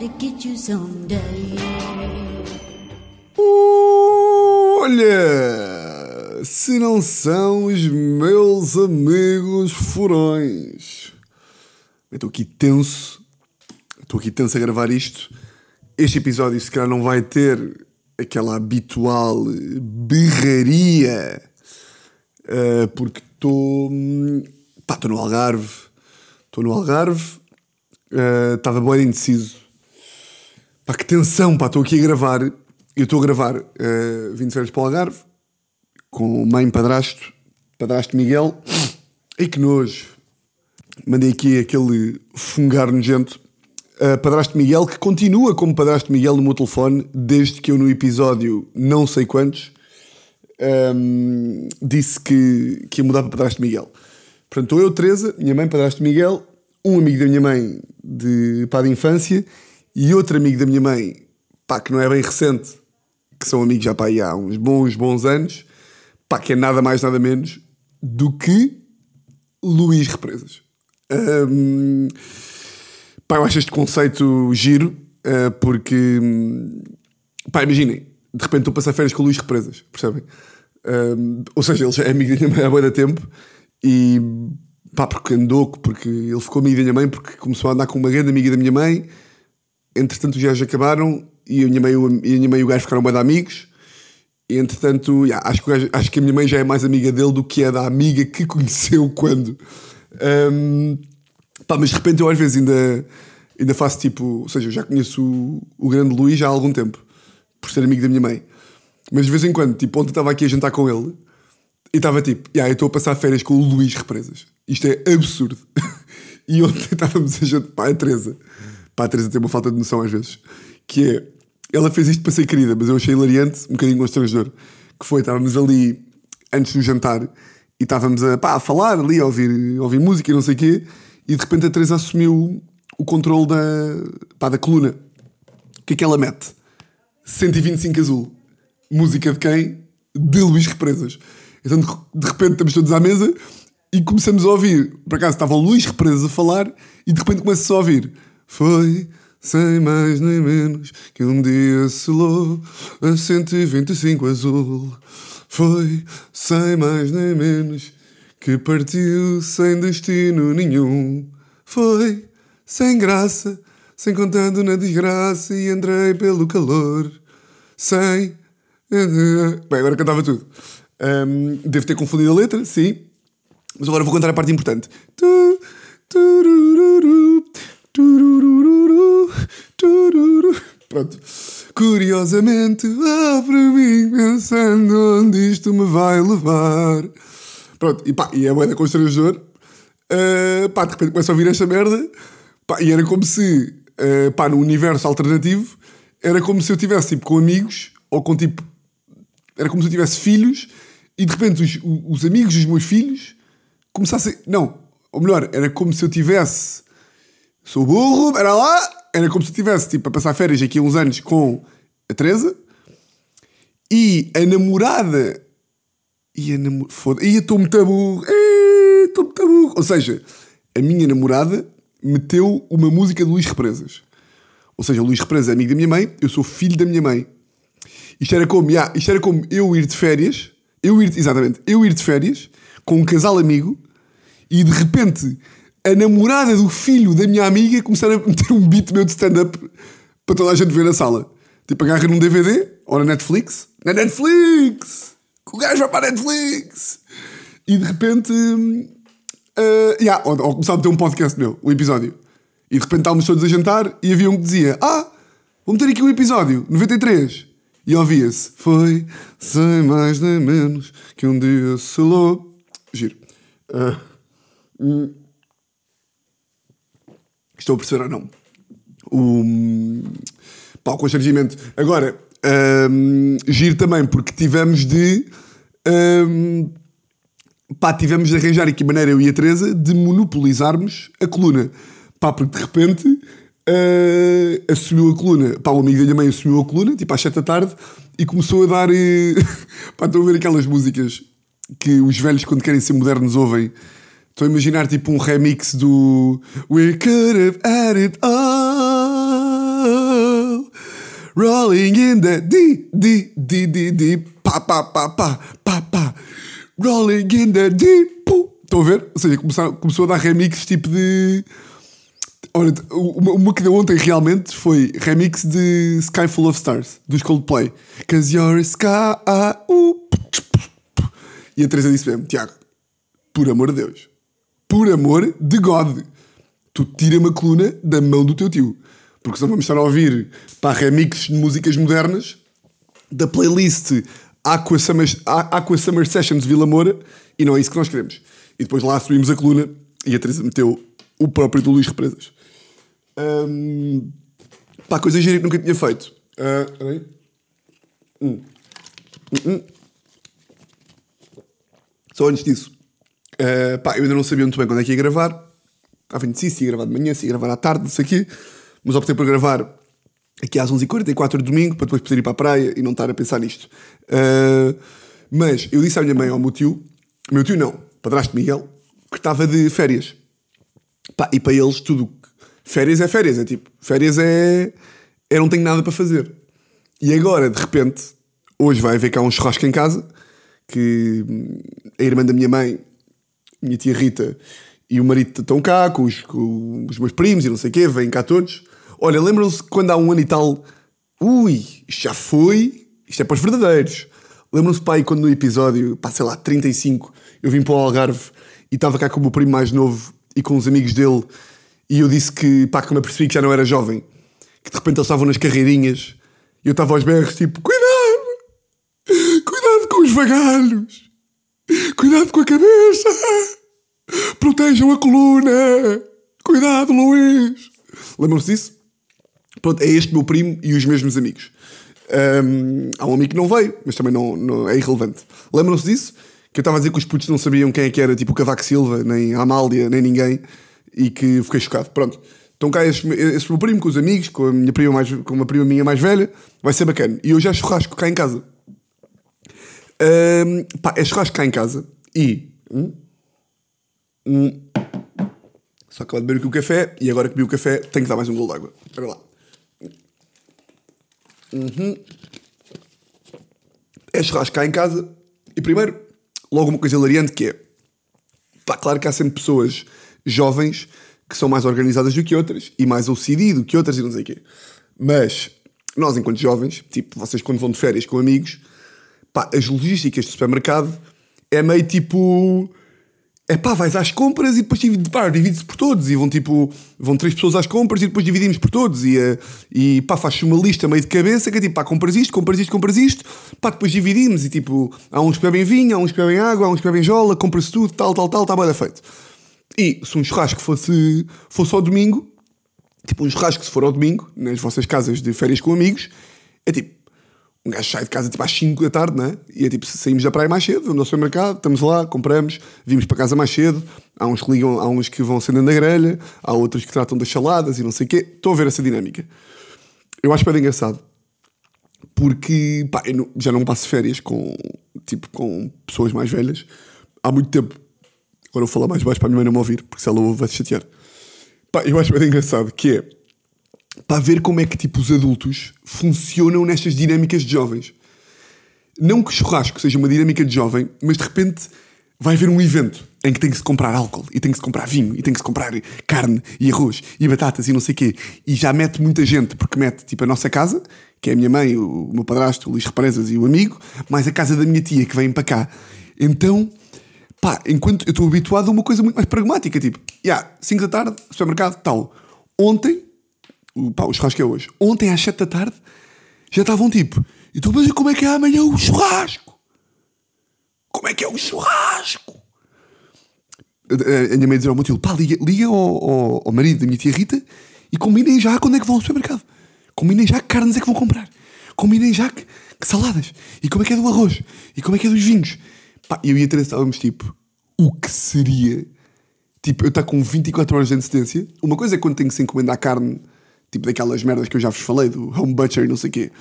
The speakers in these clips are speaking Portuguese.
to get you someday. Olha, se não são os meus amigos furões. Estou aqui tenso, estou aqui tenso a gravar isto. Este episódio, se calhar, não vai ter aquela habitual berraria, uh, porque estou. Pá, estou no Algarve. Estou no Algarve, estava uh, bem indeciso. Pá, que tensão, pá, estou aqui a gravar. Eu estou a gravar uh, 20 de férias para o Algarve com mãe padrasto, padrasto Miguel. E que nojo. Mandei aqui aquele fungar nojento. Uh, padrasto Miguel, que continua como padrasto Miguel no meu telefone, desde que eu no episódio não sei quantos um, disse que, que ia mudar para padrasto Miguel. Portanto, eu, Teresa, minha mãe, padrasto Miguel, um amigo da minha mãe de, pá, de infância e outro amigo da minha mãe, pá, que não é bem recente, que são amigos já pá, há uns bons, bons anos, pá, que é nada mais, nada menos do que Luís Represas. Um, pá, eu acho este conceito giro, uh, porque, pá, imaginem, de repente estou a passar férias com o Luís Represas, percebem? Um, ou seja, ele já é amigo da minha mãe há muito tempo e pá, porque andou, porque ele ficou amigo da minha mãe, porque começou a andar com uma grande amiga da minha mãe. Entretanto, os gajos acabaram e a minha mãe, e a minha mãe e o gajo ficaram bem de amigos. E entretanto, yeah, acho, que gajo, acho que a minha mãe já é mais amiga dele do que é da amiga que conheceu quando. Um, pá, mas de repente eu às vezes ainda, ainda faço tipo. Ou seja, eu já conheço o, o grande Luís já há algum tempo, por ser amigo da minha mãe. Mas de vez em quando, tipo, ontem estava aqui a jantar com ele e estava tipo, yeah, eu estou a passar férias com o Luís Represas. Isto é absurdo. e ontem estávamos a jantar. Pá, a Teresa. Pá, a Teresa tem uma falta de noção às vezes. Que é, ela fez isto para ser querida, mas eu achei hilariante, um bocadinho constrangedor. Que foi, estávamos ali antes do jantar e estávamos a, pá, a falar ali, a ouvir, a ouvir música e não sei o quê, e de repente a Teresa assumiu o controle da, pá, da coluna. O que é que ela mete? 125 azul. Música de quem? De Luís Represas. Então de repente estamos todos à mesa e começamos a ouvir. Por acaso estava o Luís Represas a falar e de repente começa-se a ouvir. Foi sem mais nem menos que um dia selou a 125 azul. Foi sem mais nem menos que partiu sem destino nenhum. Foi sem graça, sem contando na desgraça e entrei pelo calor. Sem. Bem, agora cantava tudo. Um, devo ter confundido a letra, sim. Mas agora vou contar a parte importante. Pronto. Curiosamente, para mim, pensando onde isto me vai levar. Pronto, e pá, e é moeda constrangedor. Uh, pá, de repente começa a ouvir esta merda. Pá, e era como se, uh, pá, no universo alternativo, era como se eu tivesse tipo com amigos, ou com tipo. Era como se eu tivesse filhos, e de repente os, os amigos dos meus filhos começassem. Não, ou melhor, era como se eu tivesse. Sou burro, era lá, era como se eu tivesse tipo, a passar férias aqui uns anos com a Teresa e a namorada. E a namorada. Foda. E estou muito burro. Estou muito burro. Ou seja, a minha namorada meteu uma música de Luís Represas. Ou seja, Luís Represas é amigo da minha mãe, eu sou filho da minha mãe. Isto era como, yeah, isto era como eu ir de férias, eu ir, exatamente, eu ir de férias com um casal amigo e de repente a namorada do filho da minha amiga começar a meter um beat meu de stand-up para toda a gente ver na sala. Tipo, agarra num DVD ou na Netflix. Na Netflix! O gajo vai para a Netflix! E de repente. Uh, yeah, ou, ou começar a meter um podcast meu, um episódio. E de repente estávamos todos a jantar e havia um que dizia: Ah, vou meter aqui um episódio, 93. E ouvia-se: Foi sem mais nem menos que um dia selou. Giro. Uh, Estou a perceber ou não? O, pá, o constrangimento. Agora, um, giro também, porque tivemos de. Um, pá, tivemos de arranjar aqui maneira, eu e a Teresa, de monopolizarmos a coluna. Pá, porque de repente uh, assumiu a coluna. Pá, o amigo da minha mãe assumiu a coluna, tipo às 7 da tarde, e começou a dar. Uh, pá, estão a ver aquelas músicas que os velhos, quando querem ser modernos, ouvem. Estou a imaginar tipo um remix do We could have had it all. Rolling in the D, D, D, D, D, pá, pá, pá. Rolling in the D, pu. Estão a ver? Ou seja, começaram, começou a dar remix tipo de. Olha, uma, uma que deu ontem realmente foi remix de Sky Full of Stars, dos Coldplay. Cause you're a sky. Uh, e a Teresa disse mesmo: Tiago, por amor de Deus, por amor de God, tu tira-me a coluna da mão do teu tio. Porque senão vamos estar a ouvir para remixes de músicas modernas da playlist Aqua Summer, Aqua Summer Sessions Vila Moura e não é isso que nós queremos. E depois lá subimos a coluna e a Teresa meteu o próprio do Luís Represas. Um, pá, coisa gira que nunca tinha feito. Uh, hum. Hum, hum. Só antes disso, uh, pá, eu ainda não sabia muito bem quando é que ia gravar. Estava indeciso se ia gravar de manhã, se ia gravar à tarde, não sei o quê. Mas optei por gravar aqui às 11h44 de domingo, para depois poder ir para a praia e não estar a pensar nisto. Uh, mas eu disse à minha mãe, ao meu tio, meu tio não, padrasto Miguel, que estava de férias. Pá, e para eles tudo. Férias é férias, é tipo, férias é. é não tenho nada para fazer. E agora, de repente, hoje vai haver cá um churrasco em casa, que a irmã da minha mãe, minha tia Rita, e o marido estão cá, com os, com os meus primos e não sei o quê, vêm cá todos. Olha, lembram-se quando há um ano e tal. Ui, isto já foi. Isto é para os verdadeiros. Lembram-se, pai, quando no episódio, pá, sei lá, 35, eu vim para o Algarve e estava cá com o meu primo mais novo e com os amigos dele e eu disse que, pá, que me apercebi que já não era jovem, que de repente eles estavam nas carreirinhas e eu estava aos berros, tipo, cuidado, cuidado com os vagalhos, cuidado com a cabeça, protejam a coluna, cuidado, Luís. Lembram-se disso? Pronto, é este meu primo e os mesmos amigos. Um, há um amigo que não veio, mas também não, não é irrelevante. Lembram-se disso? Que eu estava a dizer que os putos não sabiam quem é que era, tipo o Cavaco Silva, nem a Amália, nem ninguém, e que fiquei chocado. Pronto. Então cá esse meu primo com os amigos, com a minha prima mais, com uma prima minha mais velha, vai ser bacana. E hoje é churrasco cá em casa. Um, pá, é churrasco cá em casa. E. Hum, hum, só acabei de beber aqui o café e agora que bebi o café tenho que dar mais um gol de água. Espera lá. Uhum. É churrasco cá em casa. E primeiro, logo uma coisa hilariante que é. Pá, claro que há sempre pessoas jovens que são mais organizadas do que outras e mais OCD do que outras e não sei o quê. Mas nós, enquanto jovens, tipo, vocês quando vão de férias com amigos, pá, as logísticas do supermercado é meio tipo é pá, vais às compras e depois divide-se por todos. E vão tipo, vão três pessoas às compras e depois dividimos por todos. E, uh, e pá, faz uma lista meio de cabeça que é tipo, pá, compras isto, compras isto, compras isto. Pá, depois dividimos e tipo, há uns que bebem vinho, há uns que bebem água, há uns que bebem jola, compra-se tudo, tal, tal, tal, está bem feito. E se um churrasco fosse, fosse ao domingo, tipo um churrasco se for ao domingo, nas vossas casas de férias com amigos, é tipo, um gajo sai de casa tipo às 5 da tarde, né? E é tipo, saímos da praia mais cedo, vamos ao supermercado, estamos lá, compramos, vimos para casa mais cedo. Há uns que ligam, há uns que vão acendendo a grelha, há outros que tratam das saladas e não sei o quê. Estou a ver essa dinâmica. Eu acho bem engraçado. Porque, pá, não, já não passo férias com, tipo, com pessoas mais velhas há muito tempo. Agora vou falar mais baixo para a minha mãe não me ouvir, porque se ela ouve vai se chatear. Pá, eu acho bem engraçado que é para ver como é que tipo, os adultos funcionam nestas dinâmicas de jovens. Não que churrasco seja uma dinâmica de jovem, mas de repente vai haver um evento em que tem que se comprar álcool, e tem que se comprar vinho, e tem que se comprar carne, e arroz, e batatas, e não sei o quê. E já mete muita gente, porque mete tipo a nossa casa, que é a minha mãe, o meu padrasto, o Luís Represas e o amigo, mais a casa da minha tia que vem para cá. Então, pá, enquanto eu estou habituado a uma coisa muito mais pragmática, tipo, já, yeah, 5 da tarde, supermercado, tal. Ontem o, pá, o churrasco é hoje. Ontem às 7 da tarde já estavam tipo, então mas como é que é amanhã o churrasco? Como é que é o churrasco? A, a minha mãe dizia ao meu tio, pá, liga, liga ao, ao, ao, marido da minha tia Rita e combinem já quando é que vão ao supermercado. Combinem já que carnes é que vão comprar. Combinem já que, que saladas. E como é que é do arroz. E como é que é dos vinhos. Pá, eu e a Teresa estávamos tipo, o que seria... Tipo, eu estar com 24 horas de antecedência. Uma coisa é quando tenho que se encomendar carne Tipo daquelas merdas que eu já vos falei, do home butcher e não sei o quê.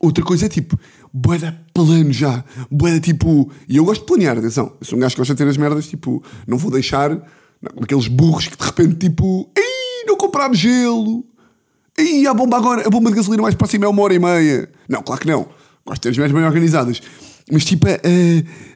Outra coisa é tipo, boeda plano já. Boeda tipo. E eu gosto de planear, atenção. Eu sou um gajo que gosta de ter as merdas, tipo, não vou deixar não, aqueles burros que de repente tipo, ei, não comprámos gelo. E a bomba agora, a bomba de gasolina mais próxima é uma hora e meia. Não, claro que não. Gosto de ter as minhas bem organizadas. Mas tipo, a,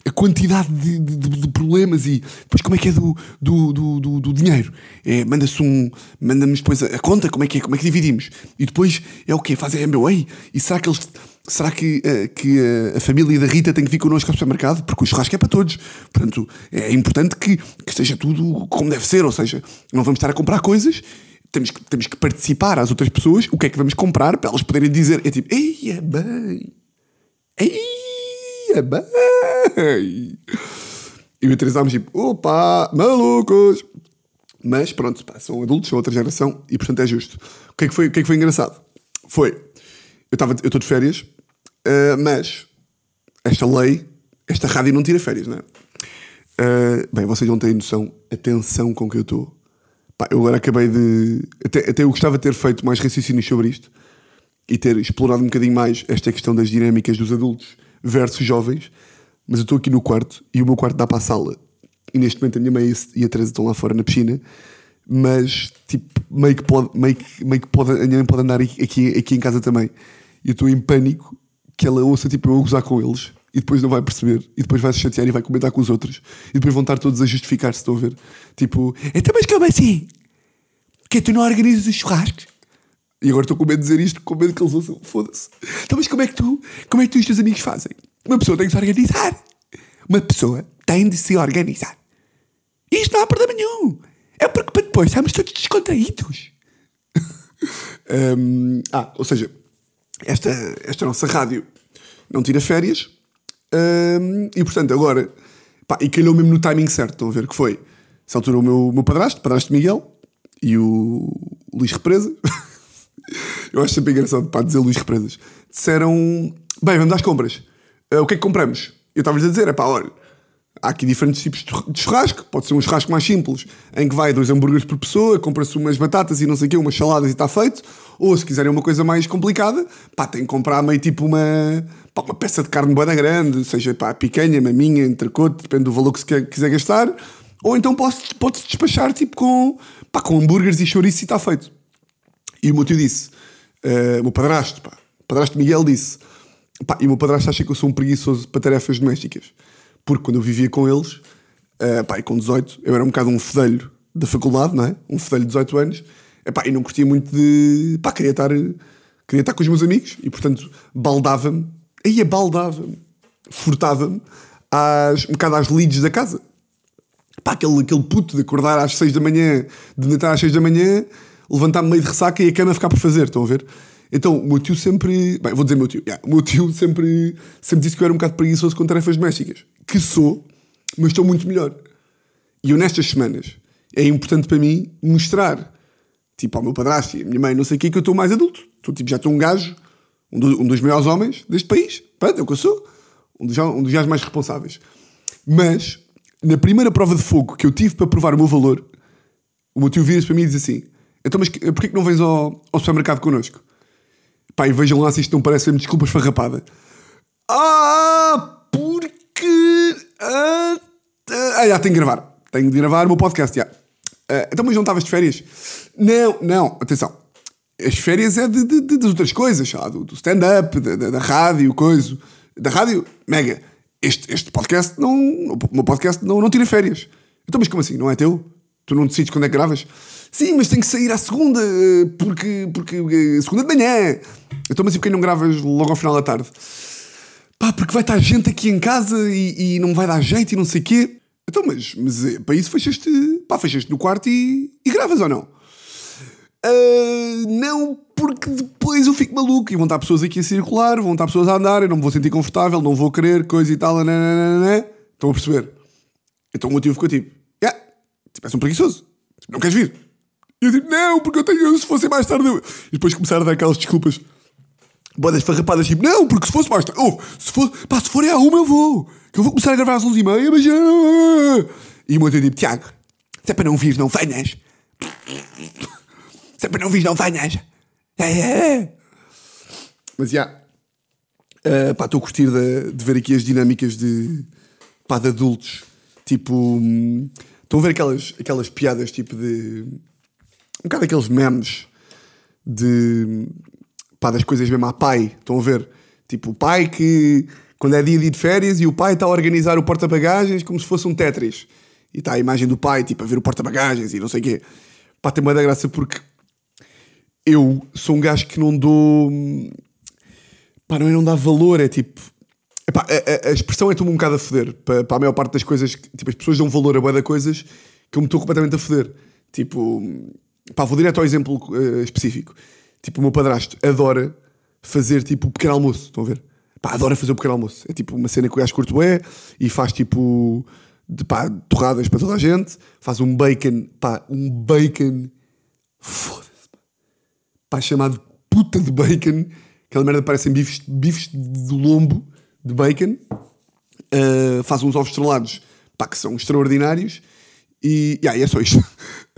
a quantidade de, de- de problemas e depois como é que é do, do, do, do- do dinheiro? É, manda-se um. Manda-nos depois a, a conta, como é que é? Como é que dividimos? E depois é o quê? Fazem MBA? E será que eles. Será que, eh, que eh, a família da Rita tem que vir connosco ao supermercado? Porque o churrasco é para todos. Portanto, é importante que, que esteja tudo como deve ser. Ou seja, não vamos estar a comprar coisas temos que, temos que participar às outras pessoas o que é que vamos comprar para elas poderem dizer. É tipo, eia bem, eia bem. E o tipo, opa, malucos. Mas pronto, pá, são adultos, são outra geração e portanto é justo. O que é que foi, o que é que foi engraçado? Foi, eu estou de férias, ah, mas esta lei, esta rádio não tira férias, não é? Ah, bem, vocês não têm noção, a tensão com que eu estou. Eu agora acabei de. Até, até eu gostava de ter feito mais raciocínios sobre isto e ter explorado um bocadinho mais esta questão das dinâmicas dos adultos versus jovens. Mas eu estou aqui no quarto e o meu quarto dá para a sala. E neste momento a minha mãe e a Teresa estão lá fora na piscina. Mas, tipo, meio que pode, meio que, meio que pode, a minha mãe pode andar aqui, aqui em casa também. E eu estou em pânico que ela ouça, tipo, eu a gozar com eles e depois não vai perceber. E depois vai se chatear e vai comentar com os outros. E depois vão estar todos a justificar-se, estão a ver? Tipo, então, mas como assim? Que tu não organizas os churrascos? E agora estou com medo de dizer isto, com medo que eles ouçam. Foda-se. Então, mas como é que tu, como é que tu e os teus amigos fazem? Uma pessoa tem que se organizar. Uma pessoa tem de se organizar. Isto não há problema nenhum. É porque para depois estamos todos descontraídos. Hum, ah, ou seja, esta, esta nossa rádio não tira férias. hum, e portanto, agora. Pá, e calhou mesmo no timing certo, estão a ver que foi. Essa altura o meu, meu padrasto, padrasto Miguel, e o Luís Represa. Eu acho sempre engraçado para dizer Luís Represas. Disseram: Bem, vamos às compras. Ah, o que é que compramos? Eu estava-lhes a dizer: é pá, olha, há aqui diferentes tipos de churra- de churrasco. Pode ser um churrasco mais simples, em que vai dois hambúrgueres por pessoa, compra-se umas batatas e não sei o quê, umas saladas e está feito. Ou se quiserem uma coisa mais complicada, pá, tem que comprar meio tipo uma, pá, uma peça de carne boa grande, seja pá, picanha, maminha, entrecote, depende do valor que se quer- quiser gastar. Ou então pode-se pode despachar tipo com, pá, com hambúrgueres e chouriço e está feito. E o meu tio disse, eh, o meu padrasto, pá, o padrasto Miguel disse, pá, e o meu padrasto acha que eu sou um preguiçoso para tarefas domésticas. Porque quando eu vivia com eles, eh, pá, e com 18, eu era um bocado um fedelho da faculdade, não é? Um fedelho de 18 anos, e, pá, e não curtia muito de. pá, queria estar, queria estar com os meus amigos, e portanto baldava-me, aí baldava-me, furtava-me um bocado às leads da casa. Pá, aquele, aquele puto de acordar às 6 da manhã, de deitar às 6 da manhã, levantar-me meio de ressaca e a cama ficar por fazer, estão a ver? Então, o meu tio sempre. Bem, vou dizer meu tio. yeah, o meu tio sempre, sempre disse que eu era um bocado preguiçoso com tarefas domésticas. Que sou, mas estou muito melhor. E eu, nestas semanas, é importante para mim mostrar, tipo, ao meu padrasto e à minha mãe, não sei o que, que eu estou mais adulto. Estou, tipo, já estou um gajo, um, do- um dos maiores homens deste país. Pronto, é o que eu sou. Um dos, um dos gajos mais responsáveis. Mas, na primeira prova de fogo que eu tive para provar o meu valor, o meu tio vira-se para mim e diz assim: Então, mas porquê que não vens ao, ao supermercado connosco? Pá, e vejam lá se isto não parece mesmo desculpas farrapada. Ah, porque. Ah, ah, já tenho que gravar. Tenho de gravar o meu podcast, já. Ah, então, mas não estavas de férias? Não, não, atenção. As férias é de, de- de- das outras coisas, do, do stand-up, da, da- da rádio, coisa. Da rádio, mega. Este, este podcast não. O meu podcast não, não tira férias. Então, mas como assim? Não é teu? Tu não decides quando é que gravas? Sim, mas tem que sair à segunda, eh, porque. porque eh, segunda de manhã. Então, mas e porquê não gravas logo ao final da tarde? Pá, porque vai estar gente aqui em casa e, e não vai dar jeito e não sei o quê. Então, mas, mas eh, para isso fechaste, pá, fechaste no quarto e, e gravas ou não? Ah, não, porque depois eu fico maluco e vão estar pessoas aqui a circular, vão estar pessoas a andar, eu não me vou sentir confortável, não vou querer, coisa e tal, nananana. Estão a perceber? Então o motivo ficou tipo, yeah, tipo, és um preguiçoso, não queres vir? E eu digo, não, porque eu tenho, se fosse mais tarde. eu-" E depois começaram a dar aquelas desculpas, bodas farrapadas, tipo, não, porque se fosse mais tarde, oh, se, for, pá, se for é à uma eu vou, que eu vou começar a gravar às 11 e meia, mas. ah." E o meu tio tipo, Tiago, se é para não vir, não venhas. Se é para não vir, não venhas. É, é, é. Mas já. Uh, pá, estou a curtir de, de ver aqui as dinâmicas de, pá, de adultos. Tipo. hum, Estão a ver aquelas, aquelas piadas tipo de. Um bocado aqueles memes de, pá, das coisas mesmo a pai, estão a ver? Tipo, o pai que, quando é dia de férias e o pai está a organizar o porta-bagagens como se fosse um Tetris. E está a imagem do pai, tipo, a ver o porta-bagagens e não sei o quê. Pá, tem uma da graça porque eu sou um gajo que não dou. Pá, não é não dá valor, é tipo. Epá, a, a, expressão é tu-me um bocado a foder. Para, para a maior parte das coisas. Tipo, as pessoas dão valor a boa coisas que eu me estou completamente a foder. Tipo. Pá, vou direto ao exemplo uh, específico. Tipo, o meu padrasto adora fazer tipo o pequeno almoço. Estão a ver? Pá, adora fazer o pequeno almoço. É tipo uma cena que o gajo curto é e faz tipo. De, pá, torradas para toda a gente. Faz um bacon. Pá, um bacon. Foda-se pá, chamado puta de bacon. Aquela merda parecem bifes, bifes de lombo de bacon. Uh, faz uns ovos estrelados, pá, que são extraordinários. E, yeah, e é só isto.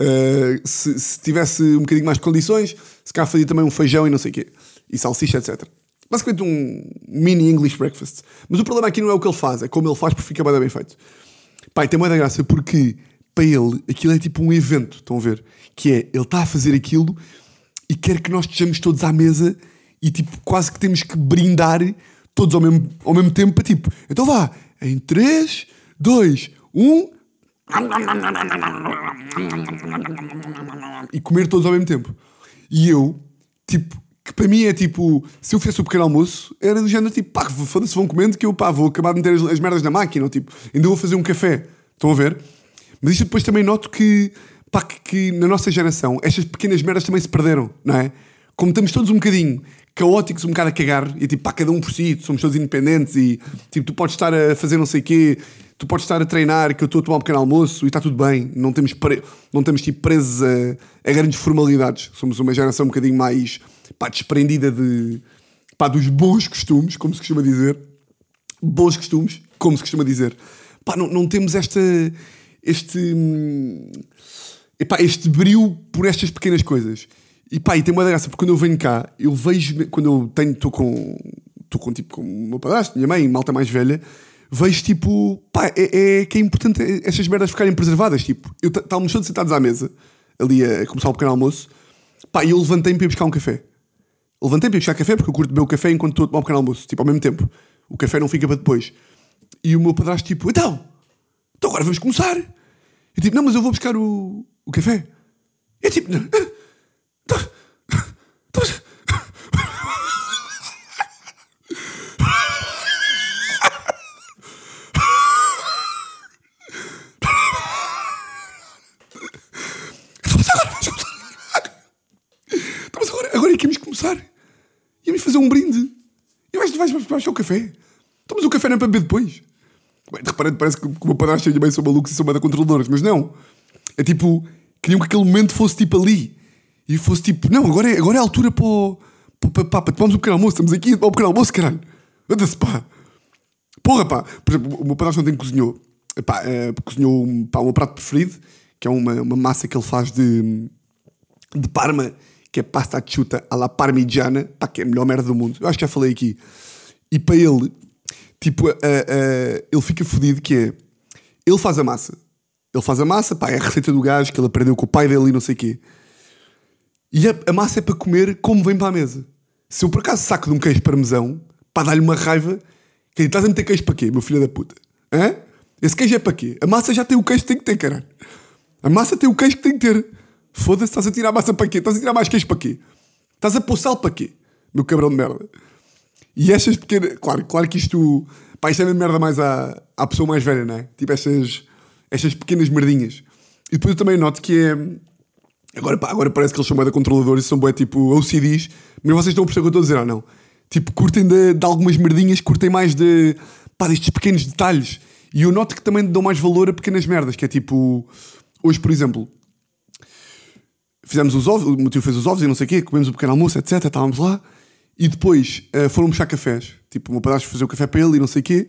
Uh, se, se, tivesse um bocadinho mais de condições, se calhar fazia também um feijão e não sei o quê. E salsicha, etc. Basicamente um mini English breakfast. Mas o problema aqui não é o que ele faz, é como ele faz porque fica bem, bem feito. Pai, tem muita graça porque para ele aquilo é tipo um evento, estão a ver? Que é, ele está a fazer aquilo e quer que nós estejamos todos à mesa e tipo, quase que temos que brindar todos ao mesmo, ao mesmo tempo para tipo, então vá, em 3, 2, 1 e comer todos ao mesmo tempo. E eu, tipo, que para mim é tipo, se eu fizesse o pequeno almoço, era do género tipo, pá, foda-se, vão comendo que eu, pá, vou acabar de meter as, as merdas na máquina, ou tipo, ainda vou fazer um café. Estão a ver? Mas isto depois também noto que pá, que, que, na nossa geração estas pequenas merdas também se perderam, não é? Como estamos todos um bocadinho caóticos, um bocado a cagar, e tipo, pá, cada um por si, somos todos independentes e tipo, tu podes estar a fazer não sei o quê, tu podes estar a treinar, que eu estou a tomar um pequeno almoço e está tudo bem, não temos, pre... não temos tipo presos a, a grandes formalidades, somos uma geração um bocadinho mais pá, desprendida de, pá, dos bons costumes, como se costuma dizer, bons costumes, como se costuma dizer, pá, não, não temos esta, este. Hum, epá, este brilho por estas pequenas coisas. E pá, e tem uma graça, porque quando eu venho cá, eu vejo, quando eu tenho, estou com, estou com tipo, com o meu padrasto, minha mãe, malta mais velha, vejo tipo, pá, é, é que é importante estas merdas ficarem preservadas. Tipo, eu estávamos todos sentados à mesa, ali a começar o pequeno almoço, pá, e eu levantei-me para ir buscar um café. Levantei-me para ir buscar café porque eu curto beber o café enquanto estou a tomar um pequeno almoço, tipo, ao mesmo tempo. O café não fica para depois. E o meu padrasto, tipo, então, então agora vamos começar. Eu tipo, não, mas eu vou buscar o, o café. É tipo. Tá, tá, Estamos agora, agora é que íamos começar. Íamos fazer um brinde. E vais, vais, vais, vais ao café. Estamos o café não é para beber depois. Bem, de repente parece que, o meu padrasto e a mãe são malucos e são banda controladores, mas não. É tipo, queriam que aquele momento fosse tipo ali. E fosse tipo, não, agora é, agora é a altura para, o, para, para, para tomarmos um pequeno almoço. Estamos aqui a tomar um pequeno almoço, caralho. Anda-se, pá. Porra, pá. Por exemplo, o meu padrasto ontem cozinhou. Pá, é, cozinhou pá, o meu prato preferido, que é uma, uma massa que ele faz de, de Parma, que é pasta chuta alla parmigiana, pá, que é a melhor merda do mundo. Eu acho que já falei aqui. E para ele, tipo, uh, uh, ele fica fodido que é, ele faz a massa, ele faz a massa, pá, é a receita do gajo que ele aprendeu com o pai dele e não sei o quê. E a, a, massa é para comer como vem para a mesa. Se eu por acaso saco de um queijo parmesão, pá, dá-lhe uma raiva. Que estás a meter queijo para quê, meu filho da puta? Hã? Esse queijo é para quê? A massa já tem o queijo que tem que ter, caralho. A massa tem o queijo que tem que ter. Foda-se, estás a tirar a massa para quê? Estás a tirar mais queijo para quê? Estás a pôr sal para quê? Meu cabrão de merda. E estas pequenas. Claro, claro que isto. Pá, isto é uma merda mais à, à pessoa mais velha, não é? Tipo estas estas pequenas merdinhas. E depois eu também noto que é. Agora, pá, agora parece que eles são bem da controladores e são bem tipo OCDs, mas vocês estão a perceber o que eu estou a dizer ou não? Tipo, curtem de, de, algumas merdinhas, curtem mais de. pá, destes pequenos detalhes. E eu noto que também dão mais valor a pequenas merdas, que é tipo. Hoje, por exemplo, fizemos os ovos, o meu tio fez os ovos e não sei o quê, comemos o um pequeno almoço, etc. Estávamos lá. E depois uh, foram buscar cafés. Tipo, o meu pedaço fazer o café para ele e não sei o quê.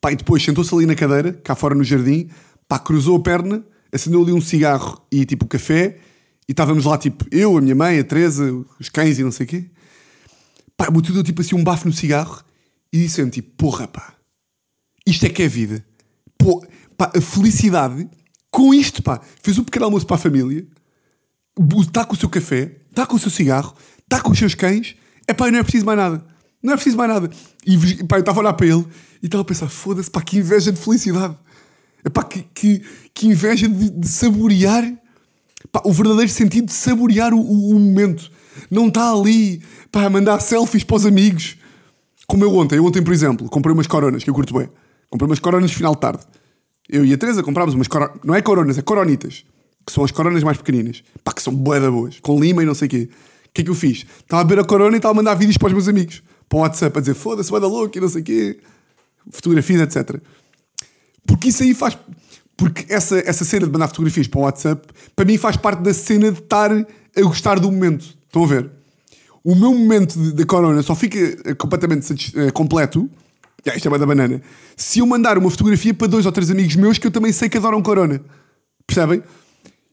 Pá, e depois sentou-se ali na cadeira, cá fora no jardim, pá, cruzou a perna, acendeu ali um cigarro e tipo café, e estávamos lá tipo eu, a minha mãe, a Teresa, os cães e não sei o quê. Pá, o tio deu tipo assim um bafo no cigarro e disse-me tipo, porra pá, isto é que é vida. Pô, pá, a felicidade com isto, pá. Fez um pequeno almoço para a família, está com o seu café, está com o seu cigarro, está com os seus cães, é pá, não é preciso mais nada. Não é preciso mais nada. E pá, eu estava a olhar para ele e estava a pensar: foda-se, pá, que inveja de felicidade. É pá, que, que, que inveja de, de saborear pá, o verdadeiro sentido de saborear o, o- o momento. Não está ali pá, a mandar selfies para os amigos. Como eu ontem. Eu ontem, por exemplo, comprei umas coronas, que eu curto bem. Comprei umas coronas no final de tarde. Eu e a Teresa comprámos umas coronas. Não é coronas, é coronitas. Que são as coronas mais pequeninas. Pá, que são bué da boas. Com lima e não sei o quê. O que é que eu fiz? Estava a beber a corona e estava a mandar vídeos para os meus amigos. Para o WhatsApp, a dizer foda-se, vai da louco e não sei o quê. Fotografias, etc. Porque isso aí faz. Porque essa, essa cena de mandar fotografias para o WhatsApp, para mim faz parte da cena de estar a gostar do momento. Estão a ver? O meu momento da Corona só fica eh, completamente eh, completo. Já, isto é da banana. Se eu mandar uma fotografia para dois ou três amigos meus que eu também sei que adoram Corona. Percebem?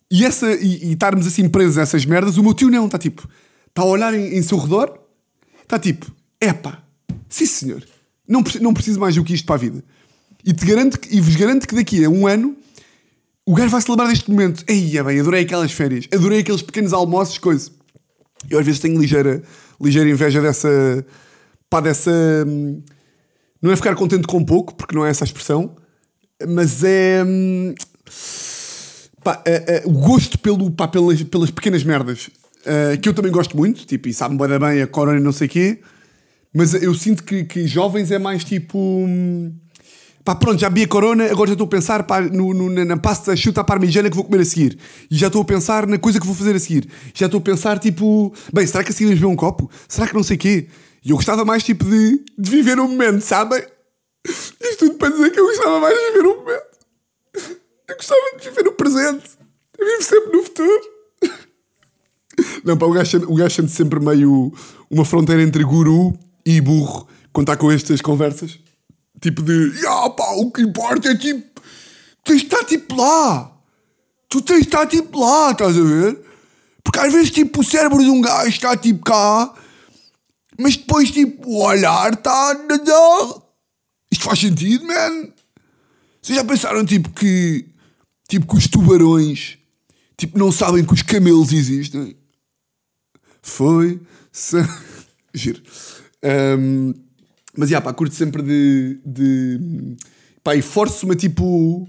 E, essa, e, e estarmos assim presos a essas merdas, o meu tio não. Está tipo. Está a olhar em, em seu redor. Está tipo. Epá. Sim senhor. Não, não preciso mais do que isto para a vida. E, te garanto que- e vos garanto que daqui a um ano o gajo vai se lembrar deste momento. Eia bem, adorei aquelas férias. Adorei aqueles pequenos almoços, coisa. Eu às vezes tenho ligeira, ligeira inveja dessa. pá, dessa. hum, Não é ficar contente com pouco, porque não é essa a expressão, mas é. hum, pá, é- é o gosto pelo, pá, pelas, pelas pequenas merdas. eh, que eu também gosto muito, tipo, e sabe-me bem a corona e não sei o quê, mas eu sinto que, que jovens é mais tipo. hum, Pá, pronto, já vi a corona, agora já estou a pensar pá, no, no- na, na pasta chuta parmigiana que vou comer a seguir. E já estou a pensar na coisa que vou fazer a seguir. Já estou a pensar, tipo, bem, será que assim vamos beber um copo? Será que não sei quê? E eu gostava mais, tipo, de, de viver o momento, sabem? Isto tudo para dizer que eu gostava mais de viver o momento. Eu gostava de viver o presente. Eu vivo sempre no futuro. Não, pá, o gajo, o gajo sente sempre meio uma fronteira entre guru e burro está com estas conversas. Tipo de, "Ya, pá, o que importa é tipo, tens de estar tipo lá. Tu tens de estar tipo lá, estás a ver? Porque às vezes tipo o cérebro de um gajo está tipo cá, mas depois tipo o olhar está. Isto faz sentido, man? Vocês já pensaram tipo que tipo que os tubarões tipo não sabem que os camelos existem? Foi. Se... Giro. Ahm, mas, já, pá, curto sempre de. de pá, e forço-me tipo.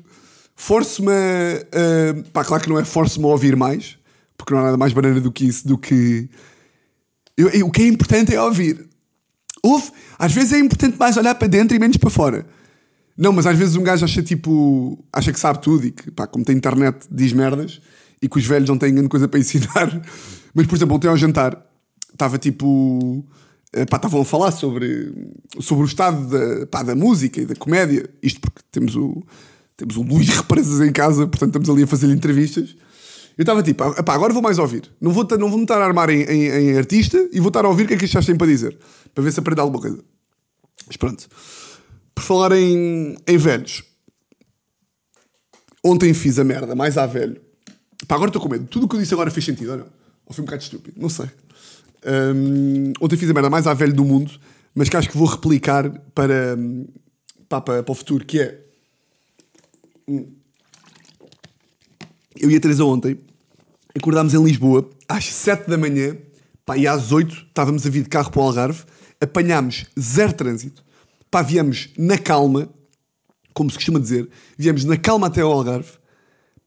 Forço-me a- pá, claro que não é forço-me a ouvir mais, porque não há nada mais banana do que isso, do que. Eu- eu- o que é importante é ouvir. Ouve, às vezes é importante mais olhar para dentro e menos para fora. Não, mas às vezes um gajo acha tipo. acha que sabe tudo e que, pá, como tem internet, diz merdas e que os velhos não têm grande coisa para ensinar. Mas, por exemplo, ontem ao jantar estava tipo. Eh, Pá, estavam a falar sobre, sobre o estado da, pá, da música e da comédia. Isto porque temos o, temos o Luís Represas em casa, portanto estamos ali a fazer entrevistas. Eu estava tipo, ah, pá, agora vou mais ouvir. Não vou, não vou me estar a armar em, em- em artista e vou estar a ouvir o que é que estes têm para dizer. Para ver se aprendo alguma coisa. Mas pronto. Por falar em, em velhos. Ontem fiz a merda, mais à velho. Pá, agora estou com medo. Tudo o que eu disse agora fez sentido, ou não? Ou foi um bocado estúpido? Não sei. Hum, ontem fiz a merda mais à velho do mundo, mas que acho que vou replicar para, hum, para, para o futuro, que é... Hum. Eu e a Teresa ontem acordámos em Lisboa às 7 da manhã, pá, e às 8 estávamos a vir de carro para o Algarve, apanhámos zero trânsito, pá, viemos na calma, como se costuma dizer, viemos na calma até ao Algarve,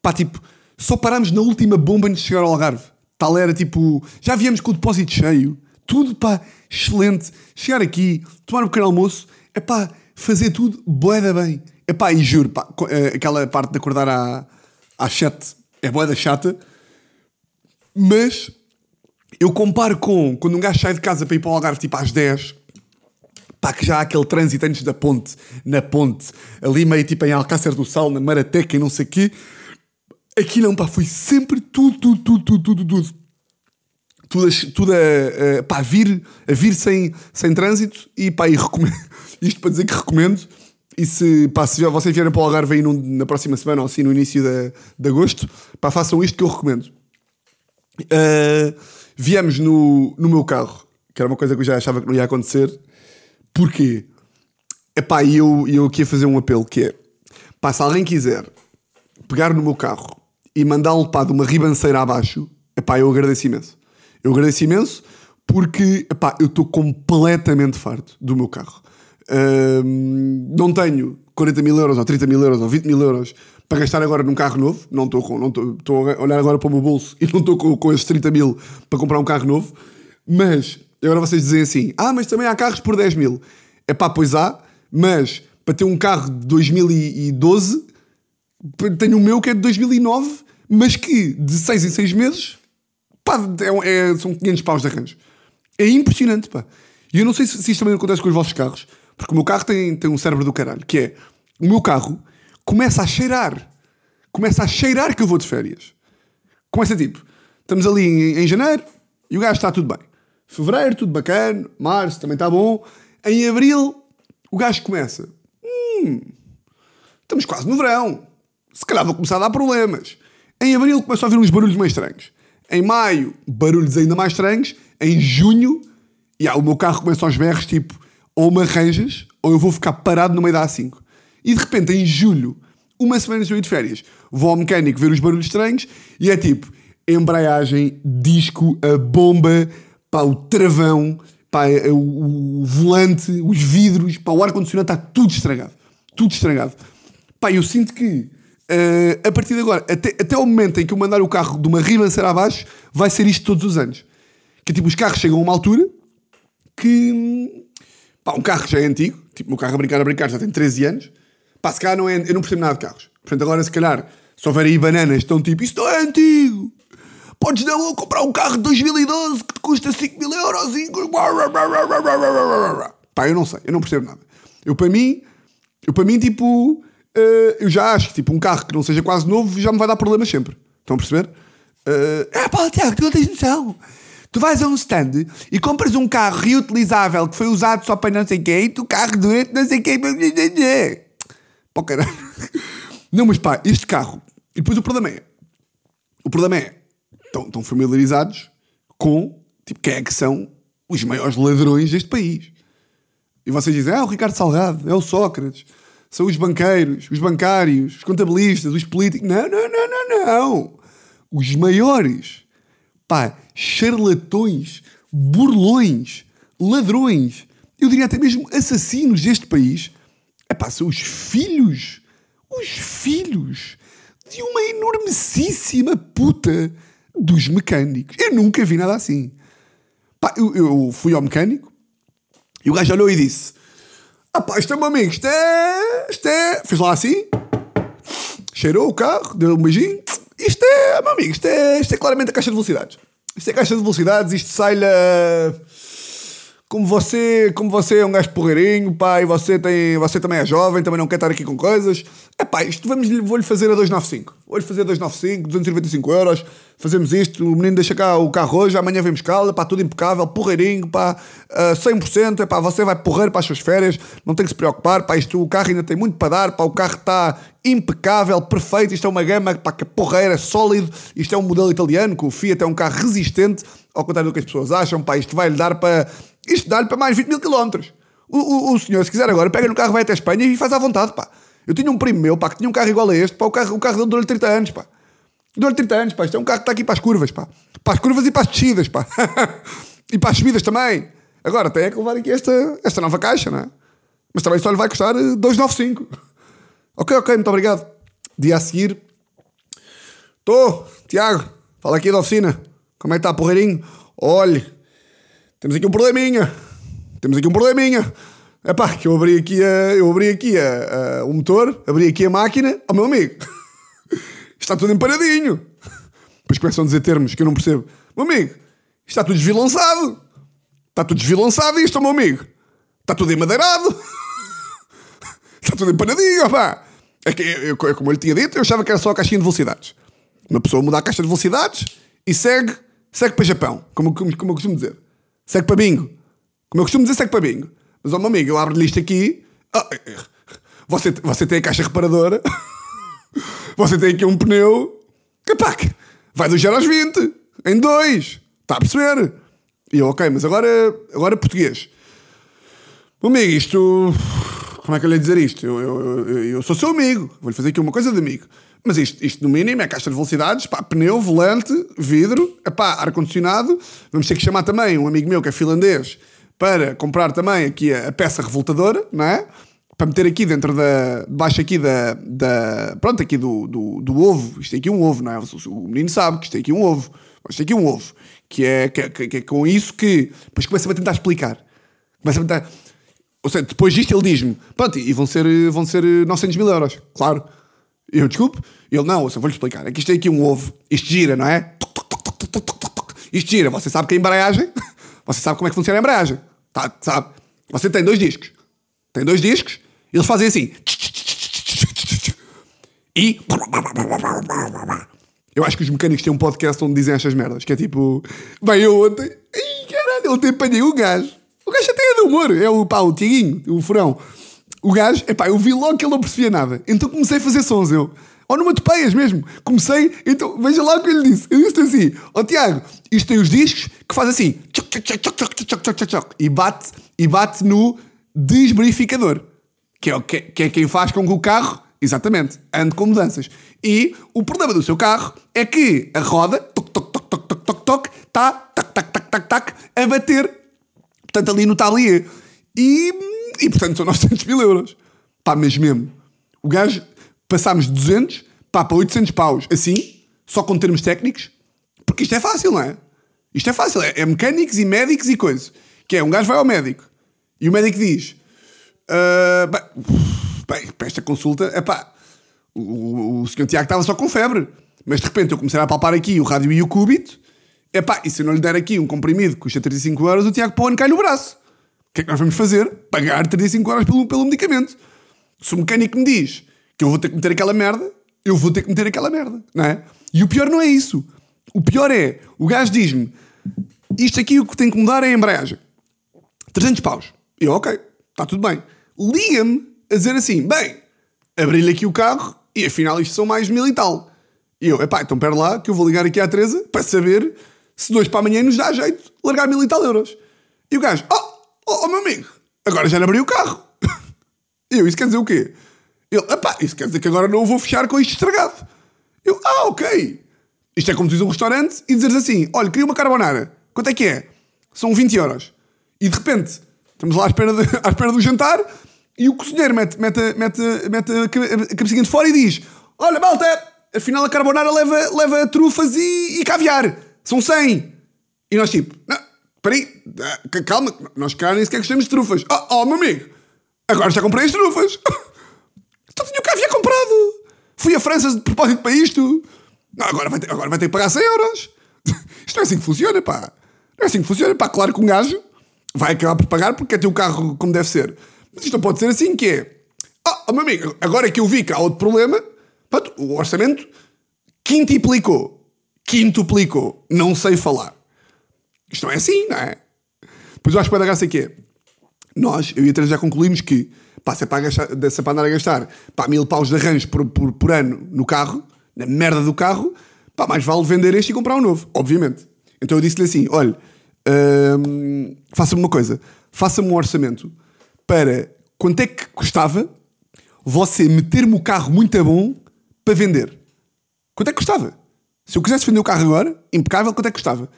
pá, tipo, só parámos na última bomba antes de chegar ao Algarve. Tal era tipo, já viemos com o depósito cheio, tudo pá, excelente. Chegar aqui, tomar um pequeno almoço, é pá, fazer tudo boeda bem. É pá, e juro, pá, eh, aquela parte de acordar à, às 7 é boeda chata, mas eu comparo com quando um gajo sai de casa para ir para o Algarve tipo às 10, pá, que já há aquele trânsito antes da ponte, na ponte, ali meio tipo em Alcácer do Sal, na Marateca e não sei o quê. Aqui não, pá, foi sempre tudo, tudo, tudo, tudo, tudo, tudo. Tudo, a, tudo a, a, pá, a vir, a vir sem, sem trânsito e pá, e recomendo, isto para dizer que recomendo. E se, pá, se vocês vierem para o Algarve aí na próxima semana ou assim no início de, de agosto, pá, façam isto que eu recomendo. Uh, viemos no, no meu carro, que era uma coisa que eu já achava que não ia acontecer. Porquê? Epá, e eu, eu aqui ia fazer um apelo que é, pá, se alguém quiser pegar no meu carro e mandá-lo pá, de uma ribanceira abaixo, epá, eu agradeço imenso. Eu agradeço imenso porque, epá, eu estou completamente farto do meu carro. Ahm, não tenho 40 mil euros, ou 30 mil euros, ou 20 mil euros para gastar agora num carro novo. Não estou com, não estou a olhar agora para o meu bolso e não estou com, com esses 30 mil para comprar um carro novo. Mas, agora vocês dizem assim, ah, mas também há carros por 10 mil. É pá, pois há, mas para ter um carro de 2012, tenho o meu que é de 2009, mas que de 6 em 6 meses, pá, é- é- são 500 paus de arranjo. É impressionante, pá. E eu não sei se, se isto também acontece com os vossos carros, porque o meu carro tem, tem um cérebro do caralho, que é, o meu carro começa a cheirar. Começa a cheirar que eu vou de férias. Começa tipo, estamos ali em, em janeiro e o gajo está tudo bem. Fevereiro, tudo bacana. Março também está bom. Em abril, o gajo começa. Hum, estamos quase no verão. Se calhar vou começar a dar problemas. Em abril começo a ouvir uns barulhos mais estranhos. Em maio, barulhos ainda mais estranhos. Em junho, e o meu carro começa aos berros, tipo, ou me arranjas, ou eu vou ficar parado no meio da A5. E de repente, em julho, uma semana de de férias, vou ao mecânico ver os barulhos estranhos e é tipo, embreagem, disco, a bomba, pá, o travão, pá, o, o volante, os vidros, pá, o ar-condicionado está tudo estragado. Tudo estragado. Pá, eu sinto que eh, a partir de agora, até, até o momento em que eu mandar o carro de uma ribanceira abaixo, vai ser isto todos os anos. Que tipo, os carros chegam a uma altura que hum, pá, um carro já é antigo, tipo, o carro a brincar a brincar já tem 13 anos, pá, se calhar não é, eu não percebo nada de carros. Portanto, agora se calhar, se houver aí bananas, estão tipo, isto não é antigo. Podes dar logo comprar um carro de 2012 que te custa 5 mil euros. Pá, eu não sei, eu não percebo nada. Eu para mim, eu para mim, tipo, eh, eu já acho que tipo, um carro que não seja quase novo já me vai dar problemas sempre. Estão a perceber? Eh, é pá, Tiago, tu não tens noção. Tu vais a um stand e compras um carro reutilizável que foi usado só para não sei quê e tu carro durante não sei quê. Pô, caralho. Não, mas pá, este carro. E depois o problema é. O problema é. Estão, estão familiarizados com tipo, quem é que são os maiores ladrões deste país. E vocês dizem, ah, o Ricardo Salgado, é o Sócrates, são os banqueiros, os bancários, os contabilistas, os políticos. Não, não, não, não, não. Os maiores, pá, charlatões, burlões, ladrões, eu diria até mesmo assassinos deste país, é pá, são os filhos, os filhos de uma enormíssima puta dos mecânicos. Eu nunca vi nada assim. Pá, eu, eu fui ao mecânico, e o gajo olhou e disse: Ah pá, isto é meu amigo, isto é. Isto é. Fez lá assim, cheirou o carro, deu um beijinho. Isto é, meu amigo, isto é, isto é claramente a caixa de velocidades. Isto é caixa de velocidades, isto sai-lhe. Como você, como você é um gajo porreirinho, pá, e você, tem, você também é jovem, também não quer estar aqui com coisas. É pá, isto vamos, vou-lhe fazer a 295. Vou-lhe fazer a 295, 295 euros. Fazemos isto, o menino deixa cá o carro hoje, amanhã vemos cá, pá, tudo impecável, porreirinho, pá, ah, 100%, é pá, você vai porreiro para as suas férias, não tem que se preocupar, pá, isto, o carro ainda tem muito para dar, pá, o carro está impecável, perfeito, isto é uma gama, pá, que é porreira, sólido, isto é um modelo italiano, que o Fiat é um carro resistente, ao contrário do que as pessoas acham, pá, isto vai-lhe dar para, isto dá-lhe para mais 20 mil quilómetros. O, o, o senhor, se quiser agora, pega no carro, vai até a Espanha e faz à vontade, pá. Eu tinha um primo meu, pá, que tinha um carro igual a este, pá, o carro, o carro dele durou-lhe 30 anos, pá. Durou-lhe 30 anos, pá. Isto é um carro que está aqui para as curvas, pá. Para as curvas e para as descidas, pá. e para as subidas também. Agora tem é que levar aqui esta, esta nova caixa, não é? Mas também só lhe vai custar eh, 295. ok, ok, muito obrigado. Dia a seguir. Estou, Tiago, fala aqui da oficina. Como é que está, porreirinho? Olhe, temos aqui um probleminha. Temos aqui um probleminha. É pá, que eu abri aqui, a, eu abri aqui a, a- o motor, abri aqui a máquina. Ó meu amigo, está tudo emparadinho. Depois começam a dizer termos que eu não percebo. Meu amigo, está tudo desvilançado. Está tudo desvilançado isto, meu amigo. Está tudo emadeirado. Está tudo empanadinho, pá. É que, eu, eu- como eu lhe tinha dito, eu achava que era só a caixinha de velocidades. Uma pessoa muda a caixa de velocidades e segue, segue para Japão, como, como, como eu costumo dizer. Segue para bingo. Como eu costumo dizer, segue para bingo. Mas, ó meu amigo, eu abro-lhe isto aqui. Ah, você, você tem a caixa reparadora. Você tem aqui um pneu. Que vai do 0 aos 20. Em dois. Está a perceber? E eu, ok, mas agora, agora português. Meu amigo, isto. como é que eu lhe dizer isto? Eu, eu, eu, eu sou seu amigo, vou-lhe fazer aqui uma coisa de amigo. Mas isto, isto no mínimo é caixa de velocidades, pá, pneu, volante, vidro, epá, ar-condicionado. Vamos ter que chamar também um amigo meu que é finlandês para comprar também aqui a, a peça revoltadora, não é? Para meter aqui dentro da. debaixo aqui da. da pronto, aqui do, do, do ovo. Isto é aqui um ovo, não é? O, menino sabe que isto é aqui um ovo. Isto é aqui um ovo. Que é, que, é- que, é com isso que. Depois começa a tentar explicar. Começa a tentar. Ou seja, depois disto ele diz-me, pronto, e vão ser, vão ser 900 mil euros, claro. Eu, desculpe. Ele, não, ouça, vou-lhe explicar. Que isto é aqui um ovo, isto gira, não é? Isto gira, você sabe que a embreagem, você sabe como é que funciona a embreagem, tá, sabe? Você tem dois discos, tem dois discos, eles fazem assim, e... Eu acho que os mecânicos têm um podcast onde dizem estas merdas, que é tipo, bem, eu ontem, ai, caralho, ontem apanhei um gajo, o gajo até é de humor, é o, pá, o Tiguinho, o Furão. O gajo, epá, eu vi logo que ele não percebia nada. Então comecei a fazer sons eu. Ou numa topeias mesmo. Comecei, então veja lá o que eu lhe disse. Eu disse assim: Ó Tiago, isto tem os discos que faz assim. tchoc, tchoc, tchoc, tchoc, tchoc, tchoc, tchoc, tchoc, E bate, e bate no desverificador. Que é, que, que é quem faz com que o carro, exatamente, ande com mudanças. E o problema do seu carro é que a roda, toc, toc, toc, toc, toc, toc, toc, está tac, tac, tac, tac, tac, a bater portanto, ali no talier. E, e portanto, são 900 mil euros. Pá, mas mesmo. O gajo, passámos de 200 pá, para 800 paus, assim, só com termos técnicos, porque isto é fácil, não é? Isto é fácil, é, é mecânicos e médicos e coisa. Que é, um gajo vai ao médico e o médico diz: "Ah, bem, bem, para esta consulta, é pá, o, o, o senhor Tiago estava só com febre, mas de repente eu comecei a palpar aqui o rádio e o cúbito, Epá, e se eu não lhe der aqui um comprimido que custa 35 euros, o Tiago ano cai no braço. Que é que nós vamos fazer? Pagar 35 euros pelo, pelo medicamento. Se o mecânico me diz que eu vou ter que meter aquela merda, eu vou ter que meter aquela merda, não é? E o pior não é isso. O pior é, o gajo diz-me, isto aqui o que tem que mudar é a embreagem. 300 paus. Eu, ok, está tudo bem. Liga-me a dizer assim, bem, abri-lhe aqui o carro e afinal isto são mais mil e tal. E eu, epá, então pera lá que eu vou ligar aqui à Teresa para saber se dois para amanhã nos dá jeito largar mil e tal euros. E o gajo, oh, oh, oh meu amigo, agora já lhe abri o carro. E eu, isso quer dizer o quê? Ele, epá, isso quer dizer que agora não o vou fechar com isto estragado. Eu, ah, ok. Isto é como tu um restaurante e dizeres assim, olha, queria uma carbonara. Quanto é que é? São 20 euros. E de repente, estamos lá à espera, de- à espera do jantar e o cozinheiro mete, mete, mete, mete a cabecinha de fora e diz, olha, malta, afinal a carbonara leva, leva trufas e, e caviar. São 100. E nós tipo, não, peraí, ah, calma, nós cá nem sequer gostamos de trufas. Oh, oh, meu amigo, agora já comprei as trufas. Então tinha o caviar comprado. Fui a França de propósito para isto. Agora vai ter, agora vai ter que pagar 100 euros. Isto não é assim que funciona, pá. Não é assim que funciona, pá. Claro que um gajo vai acabar por pagar porque quer ter o carro como deve ser. Mas isto não pode ser assim, que é... Ah, oh, meu amigo, agora é que eu vi que há outro problema, pronto, o orçamento quintuplicou. Quintuplicou. Não sei falar. Isto não é assim, não é? Pois eu acho dar graça que é. Nós, eu e a Teresa já concluímos que, pá, se é para, gastar, se é para andar a gastar pá, mil paus de arranjo por, por, por ano no carro, na merda do carro, pá, mais vale vender este e comprar um novo, obviamente. Então eu disse-lhe assim: olha, hum, faça-me uma coisa, faça-me um orçamento para quanto é que custava você meter-me o carro muito bom para vender. Quanto é que custava? Se eu quisesse vender o carro agora, impecável, quanto é que custava?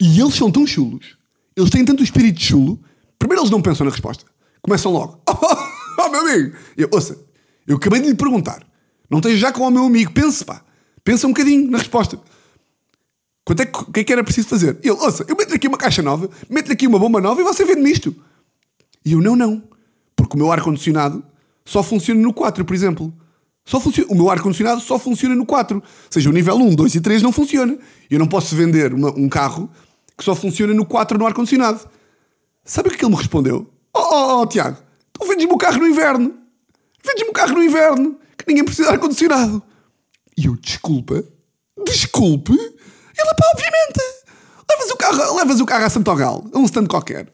E eles são tão chulos, eles têm tanto espírito chulo, primeiro eles não pensam na resposta. Começam logo. Oh, meu amigo! Eu, ouça, eu acabei de lhe perguntar. Não esteja já com o meu amigo. Pense, pá. Pensa um bocadinho na resposta. Quanto é que, o que é que era preciso fazer? Ele, ouça, eu meto-lhe aqui uma caixa nova, meto-lhe aqui uma bomba nova e você vende-me isto. E eu, não, não. Porque o meu ar-condicionado só funciona no 4, por exemplo. Só funciona, o meu ar-condicionado só funciona no 4. Ou seja, o nível 1, 2 e 3 não funciona. Eu não posso vender uma- um carro que só funciona no 4 no ar-condicionado. Sabe o que é que ele me respondeu? Oh, oh, oh Tiago, tu vendes-me o carro no inverno. Vendes-me o carro no inverno, que ninguém precisa de ar-condicionado. E eu, desculpa, desculpe. Ele, pá, obviamente. Levas o carro, levas o carro a Santogal, a um stand qualquer.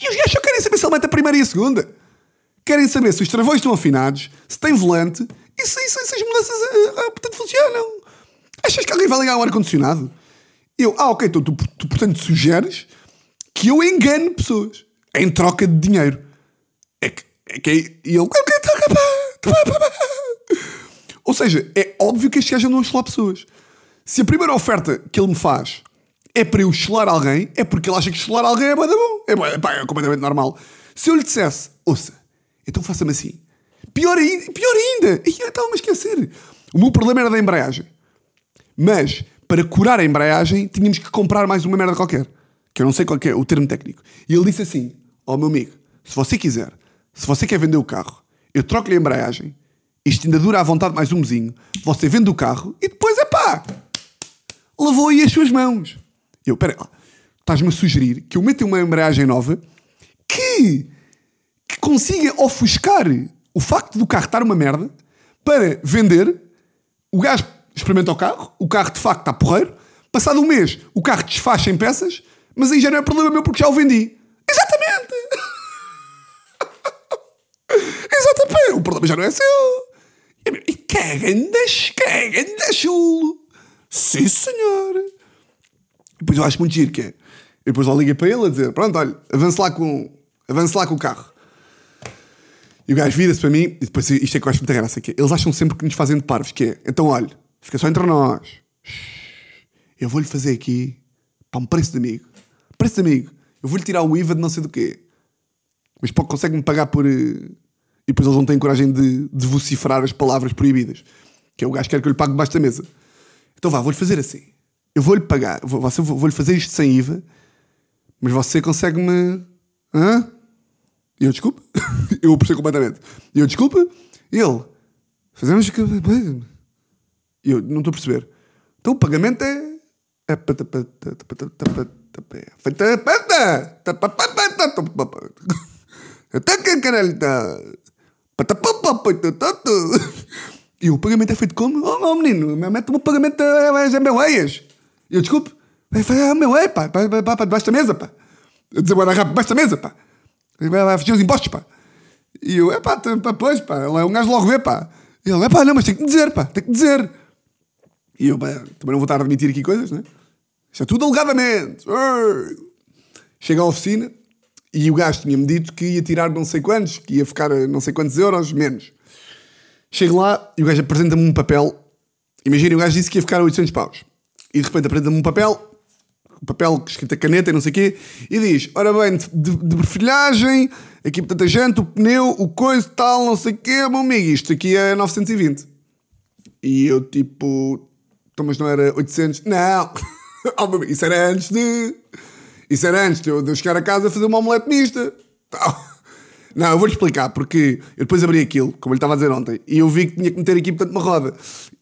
E os gajos só querem saber se ele mete a primeira e a segunda. Querem saber se os travões estão afinados, se tem volante e se, se- se as mudanças ah, ah, portanto, funcionam. Achas que alguém vai ligar um ar-condicionado? Eu, ah, ok, então tu, tu portanto sugeres que eu engane pessoas em troca de dinheiro. É que É que é, e ele. Ou seja, é óbvio que este gajo andou a chular pessoas. Se a primeira oferta que ele me faz é para eu chular alguém, é porque ele acha que chular alguém é bom. É, pá, é completamente normal. Se eu lhe dissesse, ouça, então faça-me assim. Pior ainda, pior ainda. Eu Estava-me a esquecer. O meu problema era da embreagem. Mas, para curar a embreagem, tínhamos que comprar mais uma merda qualquer. Que eu não sei qual é o termo técnico. E ele disse assim: Ó meu amigo, se você quiser, se você quer vender o carro, eu troco-lhe a embreagem, isto ainda dura à vontade mais um mesinho, você vende o carro e depois, é pá, lavou aí as suas mãos. Eu, pera lá, estás-me a sugerir que eu meta uma embreagem nova que, que consiga ofuscar o facto do carro estar uma merda para vender o gajo experimenta o carro, o carro de facto está porreiro, passado um mês o carro desfaz em peças, mas aí já não é problema meu porque já o vendi. Exatamente! Exatamente! O problema já não é seu. E cagandas, cagandas chulo. Sim, senhor. E depois eu acho muito giro que é. E depois eu liguei para ele a dizer: Pronto, olha, avance lá com, avance lá com o carro. E o gajo vira-se para mim, e depois isto é que eu acho muita graça, que é, eles acham sempre que nos fazem de parvos, que é, então olha, fica só entre nós. Eu vou-lhe fazer aqui, para um preço de amigo. Preço de amigo. Eu vou-lhe tirar o IVA de não sei do quê. Mas consegue-me pagar por... eh, E depois eles não têm coragem de, de vociferar as palavras proibidas. Que é o gajo que quer que eu lhe pague debaixo da mesa. Então vá, vou-lhe fazer assim. Eu vou-lhe pagar, você- vou-lhe fazer isto sem IVA, mas você consegue-me... Hã? Eu, desculpa. eu percebo completamente. Eu, desculpa. Ele, fazemos que. E eu, não estou a perceber. Então o pagamento é. é. E o pagamento é feito como? Oh, oh menino, mete-me o pagamento a meu eias. E eu, desculpe. É meu ei, pá. Pá, debaixo da mesa, pá. Dizer, rápido, debaixo da mesa, pá. Vai fugir os impostos, pá. E eu, é pá, tá- pois, pá, é um gajo logo vê, pá. E ele, é pá, não, mas tem que dizer, pá, tem que dizer. E eu, pá, também não vou estar a admitir aqui coisas, né? Isto é tudo alegadamente. Ei. Chega à oficina e o gajo tinha-me dito que ia tirar não sei quantos, que ia ficar a não sei quantos euros menos. Chego lá e o gajo apresenta-me um papel. Imaginem, o gajo disse que ia ficar a 800 paus. E de repente apresenta-me um papel papel escrito a caneta e não sei o quê, e diz: Ora bem, de, de perfilhagem, aqui portanto a jante, o pneu, o coisa tal, não sei o quê, meu amigo, isto aqui é 920. E eu tipo, então, mas não era 800? Não, Oh, isso era antes de. Isso era antes de eu, de eu chegar a casa a fazer uma omelete mista. Não, eu vou-lhe explicar, porque eu depois abri aquilo, como ele estava a dizer ontem, e eu vi que tinha que meter aqui, portanto, uma roda.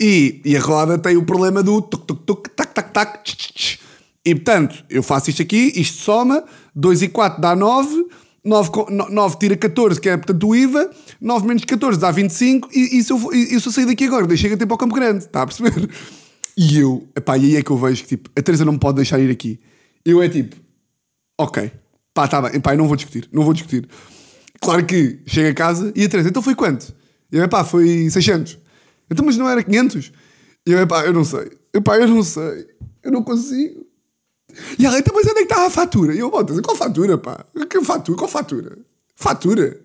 E, e a roda tem o problema do tuc, tuc, tuc, tac, tac, tac, tch, tch, tch. E, portanto, eu faço isto aqui, isto soma, 2 e 4 dá 9, 9, co- no- 9 tira 14, que é, portanto, o IVA, 9 menos 14 dá 25, e, e se eu, e, e se eu sair daqui agora, deixei a tempo ao Campo Grande, está a perceber? E eu, epá, e aí é que eu vejo que, tipo, a Teresa não me pode deixar ir aqui. Eu é tipo, ok, pá, tá bem, pá, eu não vou discutir, não vou discutir. Claro que chega a casa e a Teresa, então foi quanto? Eu, pá, foi 600. Então, mas não era 500? E eu, pá, eu não sei. Eu, pá, eu não sei. Eu não consigo. E ela, então, mas onde é que está a fatura? E eu, bom, qual fatura, pá? Que fatura? Qual fatura? Fatura?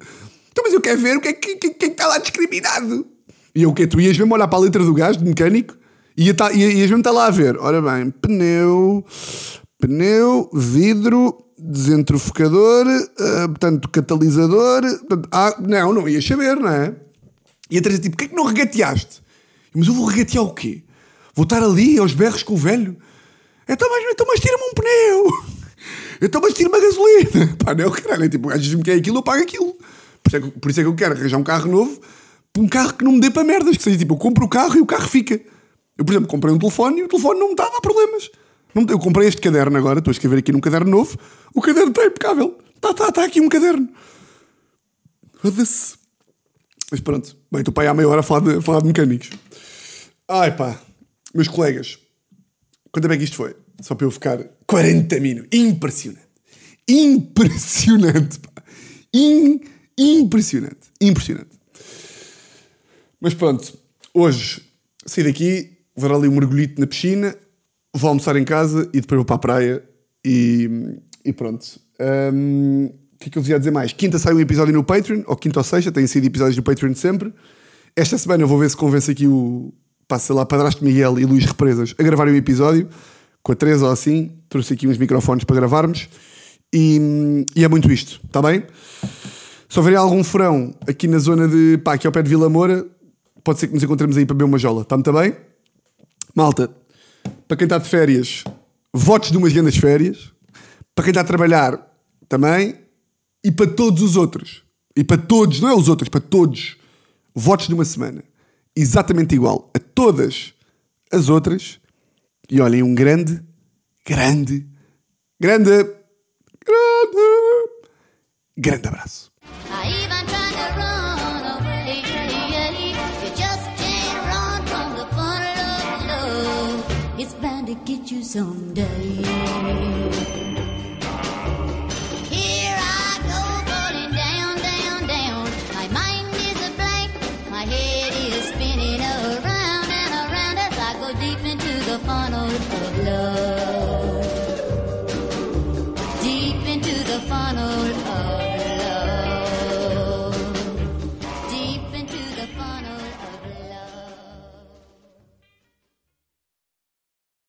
Então, mas eu quero ver o que é que, que, que está lá discriminado. E eu, o quê? Tu ias mesmo olhar para a letra do gajo, de mecânico, e tá, ia- ias mesmo estar lá a ver. Ora bem, pneu, pneu, vidro, desentrofocador, ah, portanto, catalisador. Portanto, ah, não, não ias saber, não é? E a Teresa, tipo, porquê é que não regateaste? Mas eu vou regatear o quê? Vou estar ali aos berros com o velho? Então, mas, então, mas tira-me um pneu. Então, mas tira-me a gasolina. Pá, não, caralho. É tipo, o gajo diz-me que é aquilo, eu pago aquilo. Por isso, é que, por isso é que eu quero arranjar um carro novo, um carro que não me dê para merdas. Que seja tipo, eu compro o carro e o carro fica. Eu, por exemplo, comprei um telefone e o telefone não me dava problemas. Não me- eu comprei este caderno agora, estou a escrever aqui num caderno novo. O caderno está impecável. Está tá, tá aqui um caderno. Foda-se. Mas pronto, bem, estou para aí há meia hora a falar de, a falar de mecânicos. Ai pá, meus colegas, quanto é que isto foi? Só para eu ficar 40 minutos. Impressionante. Impressionante, pá. In- impressionante. Impressionante. Mas pronto, hoje saí daqui, vou dar ali um mergulhito na piscina, vou almoçar em casa e depois vou para a praia e, e pronto. Hum, O que é que eu vos ia dizer mais? Quinta sai um episódio no Patreon, ou quinta ou sexta, têm sido episódios do Patreon sempre. Esta semana eu vou ver se convence aqui o. Passa lá, Padrasto Miguel e Luís Represas a gravarem um episódio, com a Teresa ou assim. Trouxe aqui uns microfones para gravarmos. E, e é muito isto, está bem? Se houver algum furão aqui na zona de. pá, aqui ao pé de Vila Moura, pode ser que nos encontremos aí para beber uma jola. Está muito bem? Malta, para quem está de férias, votos de umas grandes férias. Para quem está a trabalhar, também. E para todos os outros. E para todos, não é os outros, para todos. Votos de uma semana. Exatamente igual a todas as outras. E olhem, um grande, grande, grande, grande, grande abraço. Of love. It's bound to get you someday.